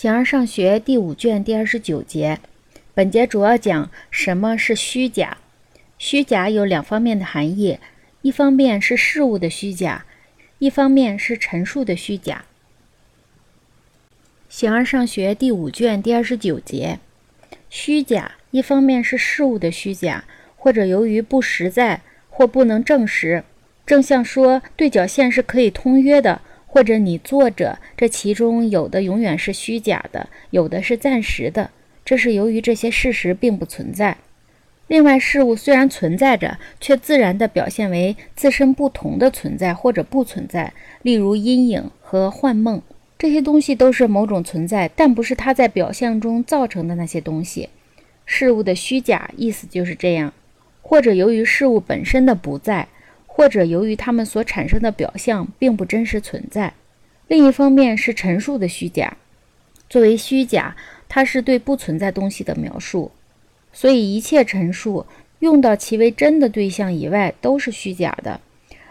形而上学第五卷第二十九节，本节主要讲什么是虚假。虚假有两方面的含义，一方面是事物的虚假，一方面是陈述的虚假。形而上学第五卷第二十九节，虚假一方面是事物的虚假，或者由于不实在或不能证实，正像说对角线是可以通约的。或者你坐着，这其中有的永远是虚假的，有的是暂时的，这是由于这些事实并不存在。另外，事物虽然存在着，却自然地表现为自身不同的存在或者不存在。例如阴影和幻梦，这些东西都是某种存在，但不是它在表象中造成的那些东西。事物的虚假意思就是这样，或者由于事物本身的不在。或者由于它们所产生的表象并不真实存在，另一方面是陈述的虚假。作为虚假，它是对不存在东西的描述，所以一切陈述用到其为真的对象以外都是虚假的。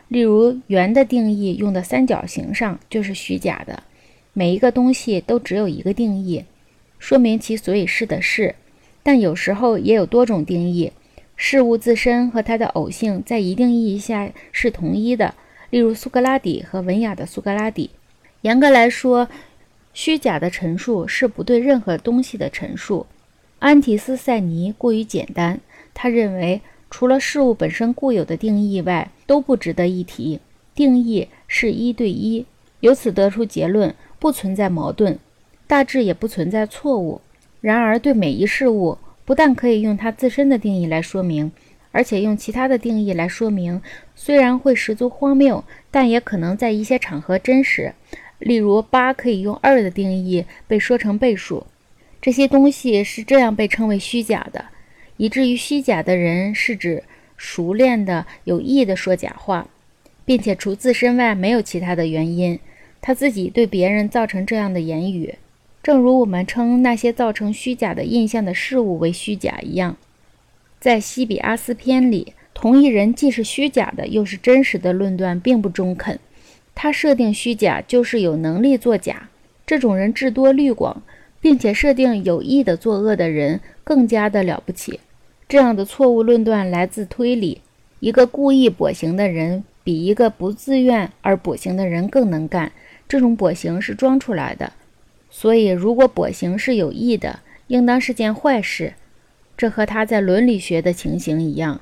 例如，圆的定义用到三角形上就是虚假的。每一个东西都只有一个定义，说明其所以是的是，但有时候也有多种定义。事物自身和它的偶性在一定意义下是同一的，例如苏格拉底和文雅的苏格拉底。严格来说，虚假的陈述是不对任何东西的陈述。安提斯塞尼过于简单，他认为除了事物本身固有的定义外，都不值得一提。定义是一对一，由此得出结论，不存在矛盾，大致也不存在错误。然而，对每一事物。不但可以用它自身的定义来说明，而且用其他的定义来说明，虽然会十足荒谬，但也可能在一些场合真实。例如，八可以用二的定义被说成倍数，这些东西是这样被称为虚假的，以至于虚假的人是指熟练的、有意的说假话，并且除自身外没有其他的原因，他自己对别人造成这样的言语。正如我们称那些造成虚假的印象的事物为虚假一样，在西比阿斯篇里，同一人既是虚假的，又是真实的论断并不中肯。他设定虚假就是有能力作假，这种人智多虑广，并且设定有意的作恶的人更加的了不起。这样的错误论断来自推理：一个故意跛行的人比一个不自愿而跛行的人更能干。这种跛行是装出来的。所以，如果跛行是有益的，应当是件坏事。这和他在伦理学的情形一样。